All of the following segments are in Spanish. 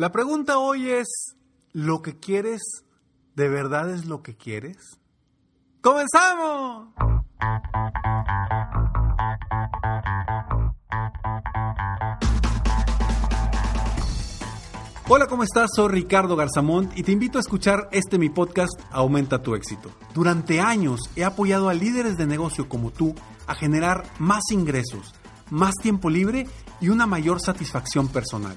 La pregunta hoy es, ¿lo que quieres de verdad es lo que quieres? ¡Comenzamos! Hola, ¿cómo estás? Soy Ricardo Garzamont y te invito a escuchar este mi podcast Aumenta tu éxito. Durante años he apoyado a líderes de negocio como tú a generar más ingresos, más tiempo libre y una mayor satisfacción personal.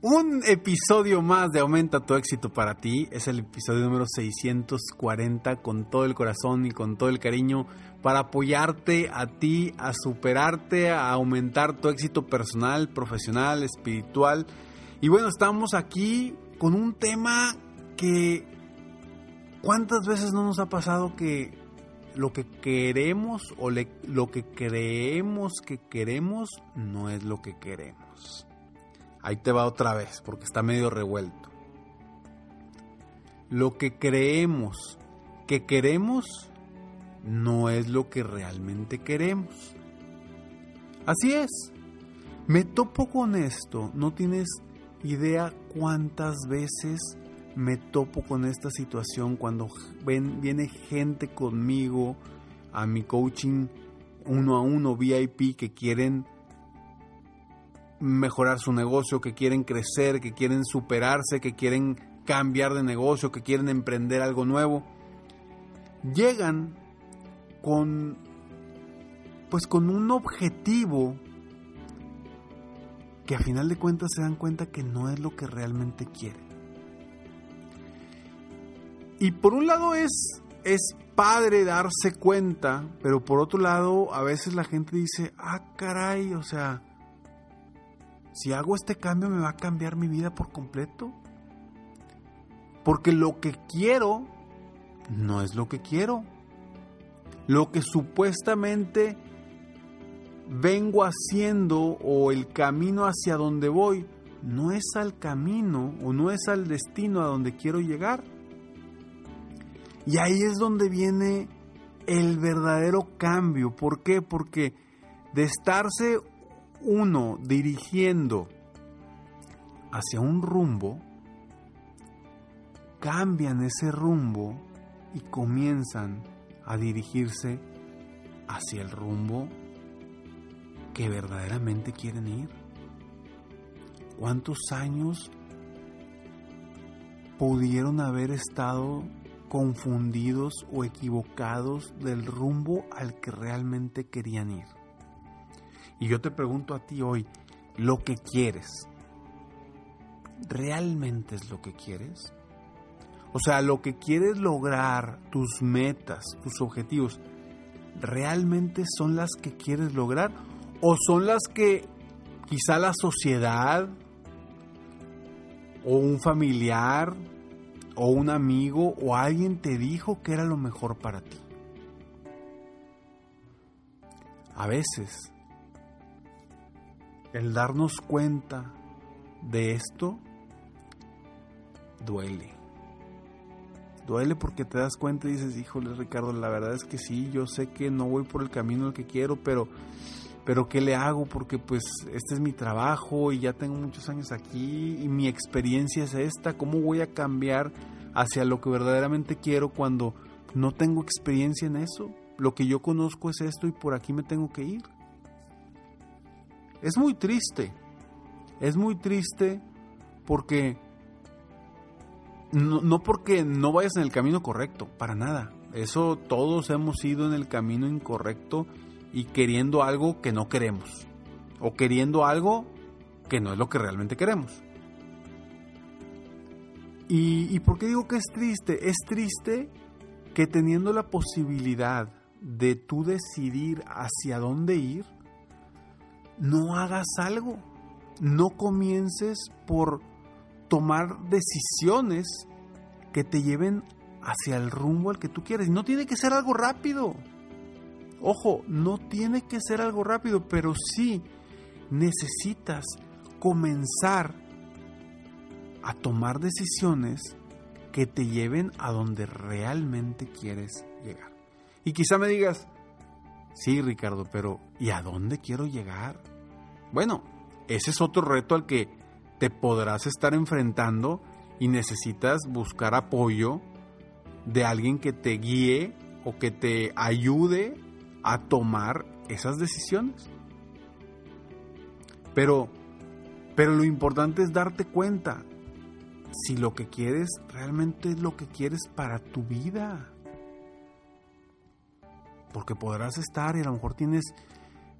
Un episodio más de Aumenta tu éxito para ti. Es el episodio número 640 con todo el corazón y con todo el cariño para apoyarte a ti, a superarte, a aumentar tu éxito personal, profesional, espiritual. Y bueno, estamos aquí con un tema que... ¿Cuántas veces no nos ha pasado que lo que queremos o lo que creemos que queremos no es lo que queremos? Ahí te va otra vez, porque está medio revuelto. Lo que creemos que queremos no es lo que realmente queremos. Así es. Me topo con esto. No tienes idea cuántas veces me topo con esta situación cuando viene gente conmigo a mi coaching uno a uno VIP que quieren mejorar su negocio, que quieren crecer, que quieren superarse, que quieren cambiar de negocio, que quieren emprender algo nuevo, llegan con pues con un objetivo que a final de cuentas se dan cuenta que no es lo que realmente quieren. Y por un lado es es padre darse cuenta, pero por otro lado a veces la gente dice, "Ah, caray, o sea, si hago este cambio me va a cambiar mi vida por completo. Porque lo que quiero no es lo que quiero. Lo que supuestamente vengo haciendo o el camino hacia donde voy no es al camino o no es al destino a donde quiero llegar. Y ahí es donde viene el verdadero cambio. ¿Por qué? Porque de estarse uno dirigiendo hacia un rumbo, cambian ese rumbo y comienzan a dirigirse hacia el rumbo que verdaderamente quieren ir. ¿Cuántos años pudieron haber estado confundidos o equivocados del rumbo al que realmente querían ir? Y yo te pregunto a ti hoy, ¿lo que quieres realmente es lo que quieres? O sea, lo que quieres lograr, tus metas, tus objetivos, ¿realmente son las que quieres lograr? ¿O son las que quizá la sociedad o un familiar o un amigo o alguien te dijo que era lo mejor para ti? A veces el darnos cuenta de esto duele. Duele porque te das cuenta y dices, híjole Ricardo, la verdad es que sí, yo sé que no voy por el camino al que quiero, pero, pero ¿qué le hago? Porque pues este es mi trabajo y ya tengo muchos años aquí y mi experiencia es esta, ¿cómo voy a cambiar hacia lo que verdaderamente quiero cuando no tengo experiencia en eso? Lo que yo conozco es esto y por aquí me tengo que ir. Es muy triste, es muy triste porque no, porque no vayas en el camino correcto, para nada. Eso todos hemos ido en el camino incorrecto y queriendo algo que no queremos. O queriendo algo que no es lo que realmente queremos. ¿Y, y por qué digo que es triste? Es triste que teniendo la posibilidad de tú decidir hacia dónde ir, no hagas algo. No comiences por tomar decisiones que te lleven hacia el rumbo al que tú quieres. No tiene que ser algo rápido. Ojo, no tiene que ser algo rápido, pero sí necesitas comenzar a tomar decisiones que te lleven a donde realmente quieres llegar. Y quizá me digas, sí Ricardo, pero ¿y a dónde quiero llegar? Bueno, ese es otro reto al que te podrás estar enfrentando y necesitas buscar apoyo de alguien que te guíe o que te ayude a tomar esas decisiones. Pero, pero lo importante es darte cuenta si lo que quieres realmente es lo que quieres para tu vida. Porque podrás estar y a lo mejor tienes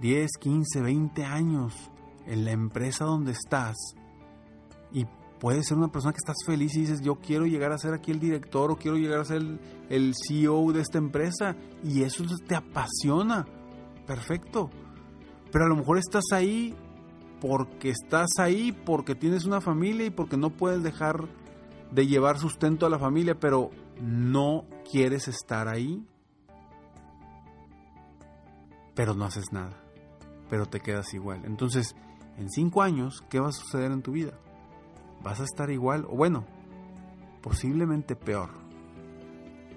10, 15, 20 años en la empresa donde estás y puedes ser una persona que estás feliz y dices, yo quiero llegar a ser aquí el director o quiero llegar a ser el, CEO de esta empresa y eso te apasiona. Perfecto. Pero a lo mejor estás ahí porque estás ahí, porque tienes una familia y porque no puedes dejar de llevar sustento a la familia, pero no quieres estar ahí. Pero no haces nada. Pero te quedas igual. Entonces, en cinco años, ¿qué va a suceder en tu vida? vas a estar igual, o bueno, posiblemente peor.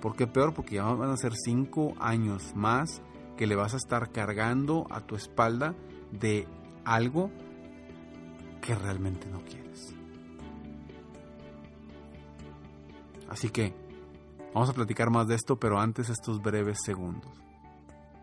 ¿Por qué peor? Porque ya van a ser cinco años más que le vas a estar cargando a tu espalda de algo que realmente no quieres. Así que vamos a platicar más de esto, pero antes estos breves segundos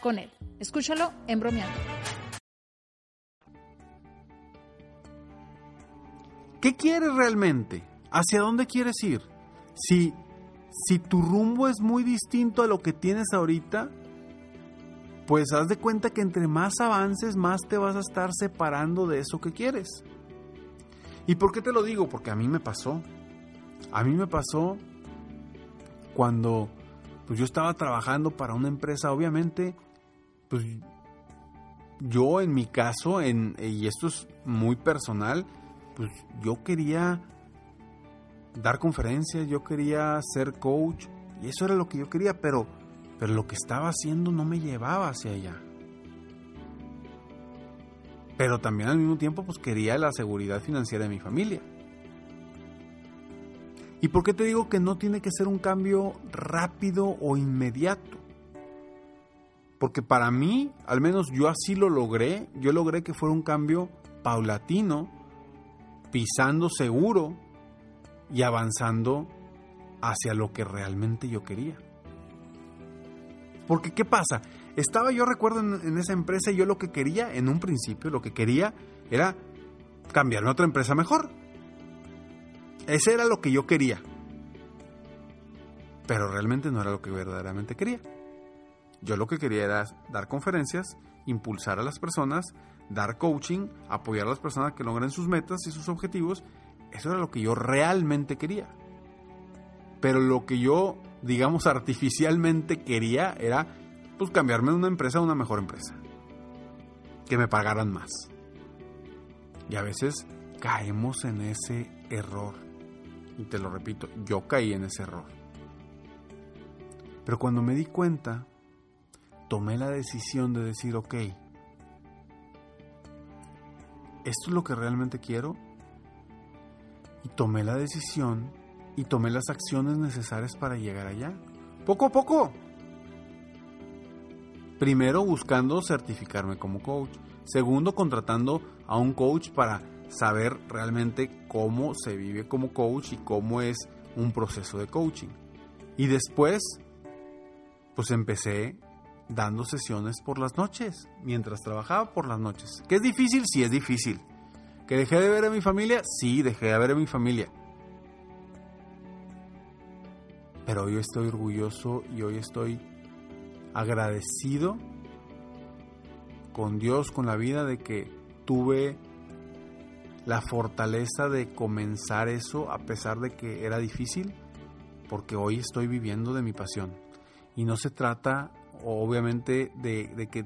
con él. Escúchalo en bromeando. ¿Qué quieres realmente? ¿Hacia dónde quieres ir? Si, si tu rumbo es muy distinto a lo que tienes ahorita, pues haz de cuenta que entre más avances, más te vas a estar separando de eso que quieres. ¿Y por qué te lo digo? Porque a mí me pasó. A mí me pasó cuando pues yo estaba trabajando para una empresa, obviamente, pues yo en mi caso, en, y esto es muy personal, pues yo quería dar conferencias, yo quería ser coach, y eso era lo que yo quería, pero, pero lo que estaba haciendo no me llevaba hacia allá. Pero también al mismo tiempo pues quería la seguridad financiera de mi familia. ¿Y por qué te digo que no tiene que ser un cambio rápido o inmediato? Porque para mí, al menos yo así lo logré, yo logré que fuera un cambio paulatino, pisando seguro y avanzando hacia lo que realmente yo quería. Porque ¿qué pasa? Estaba yo recuerdo en, esa empresa y yo lo que quería, en un principio, lo que quería era cambiarme a otra empresa mejor. Ese era lo que yo quería. Pero realmente no era lo que verdaderamente quería. Yo lo que quería era dar conferencias, impulsar a las personas, dar coaching, apoyar a las personas que logren sus metas y sus objetivos. Eso era lo que yo realmente quería. Pero lo que yo, digamos, artificialmente quería era pues cambiarme de una empresa a una mejor empresa. Que me pagaran más. Y a veces caemos en ese error. Y te lo repito, yo caí en ese error. Pero cuando me di cuenta, tomé la decisión de decir, ok, esto es lo que realmente quiero. Y tomé la decisión y tomé las acciones necesarias para llegar allá. Poco a poco. Primero buscando certificarme como coach. Segundo contratando a un coach para saber realmente cómo se vive como coach y cómo es un proceso de coaching. Y después, pues empecé dando sesiones por las noches, mientras trabajaba por las noches. ¿Que es difícil? Sí, es difícil. ¿Que dejé de ver a mi familia? Sí, dejé de ver a mi familia. Pero hoy estoy orgulloso y hoy estoy agradecido con Dios, con la vida, de que tuve la fortaleza de comenzar eso a pesar de que era difícil, porque hoy estoy viviendo de mi pasión. Y no se trata, obviamente, de, que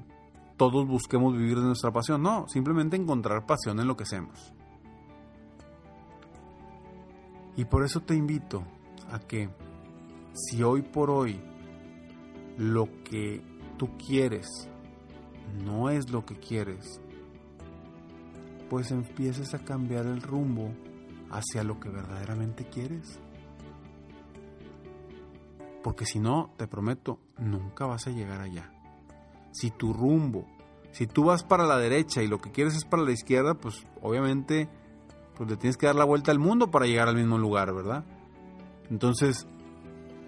todos busquemos vivir de nuestra pasión, no, simplemente encontrar pasión en lo que hacemos. Y por eso te invito a que si hoy por hoy lo que tú quieres no es lo que quieres, pues empieces a cambiar el rumbo hacia lo que verdaderamente quieres. Porque si no, te prometo, nunca vas a llegar allá. Si tu rumbo, si tú vas para la derecha y lo que quieres es para la izquierda, pues obviamente pues le tienes que dar la vuelta al mundo para llegar al mismo lugar, ¿verdad? Entonces,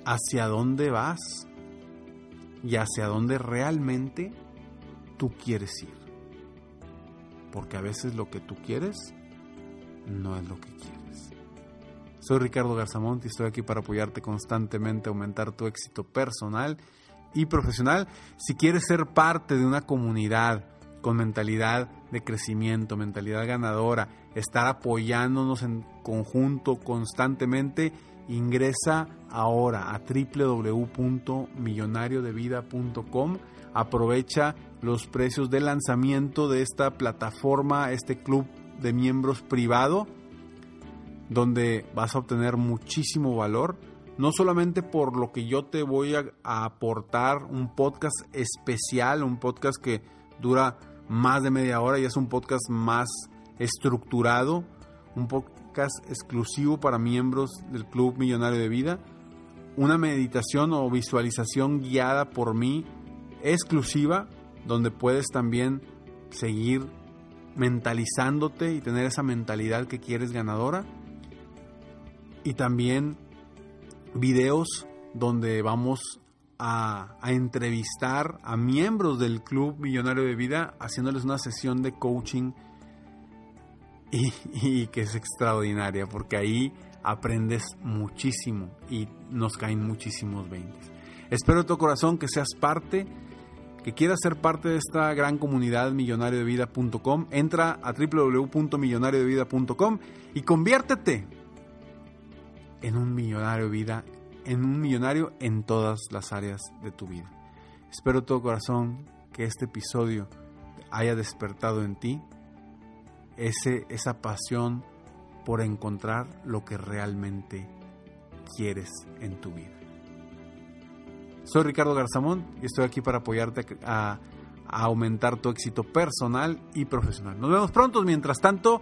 ¿hacia dónde vas? Y hacia dónde realmente tú quieres ir porque a veces lo que tú quieres no es lo que quieres. Soy Ricardo Garzamont y estoy aquí para apoyarte constantemente aumentar tu éxito personal y profesional. Si quieres ser parte de una comunidad con mentalidad de crecimiento, mentalidad ganadora, estar apoyándonos en conjunto constantemente, ingresa ahora a www.millonariodevida.com. Aprovecha los precios de lanzamiento de esta plataforma, este club de miembros privado, donde vas a obtener muchísimo valor no solamente por lo que yo te voy a, aportar, un podcast especial, un podcast que dura más de media hora y es un podcast más estructurado, un podcast exclusivo para miembros del Club Millonario de Vida, una meditación o visualización guiada por mí exclusiva, donde puedes también seguir mentalizándote y tener esa mentalidad que quieres ganadora. Y también videos donde vamos a, entrevistar a miembros del Club Millonario de Vida haciéndoles una sesión de coaching y, y, que es extraordinaria porque ahí aprendes muchísimo y nos caen muchísimos 20. Espero de tu corazón que seas parte, que quieras ser parte de esta gran comunidad millonariodevida.com. Entra a www.millonariodevida.com y conviértete en un millonario vida, en un millonario en todas las áreas de tu vida. Espero todo corazón que este episodio haya despertado en ti ese, esa pasión por encontrar lo que realmente quieres en tu vida. Soy Ricardo Garzamón y estoy aquí para apoyarte a, a, aumentar tu éxito personal y profesional. Nos vemos pronto. Mientras tanto,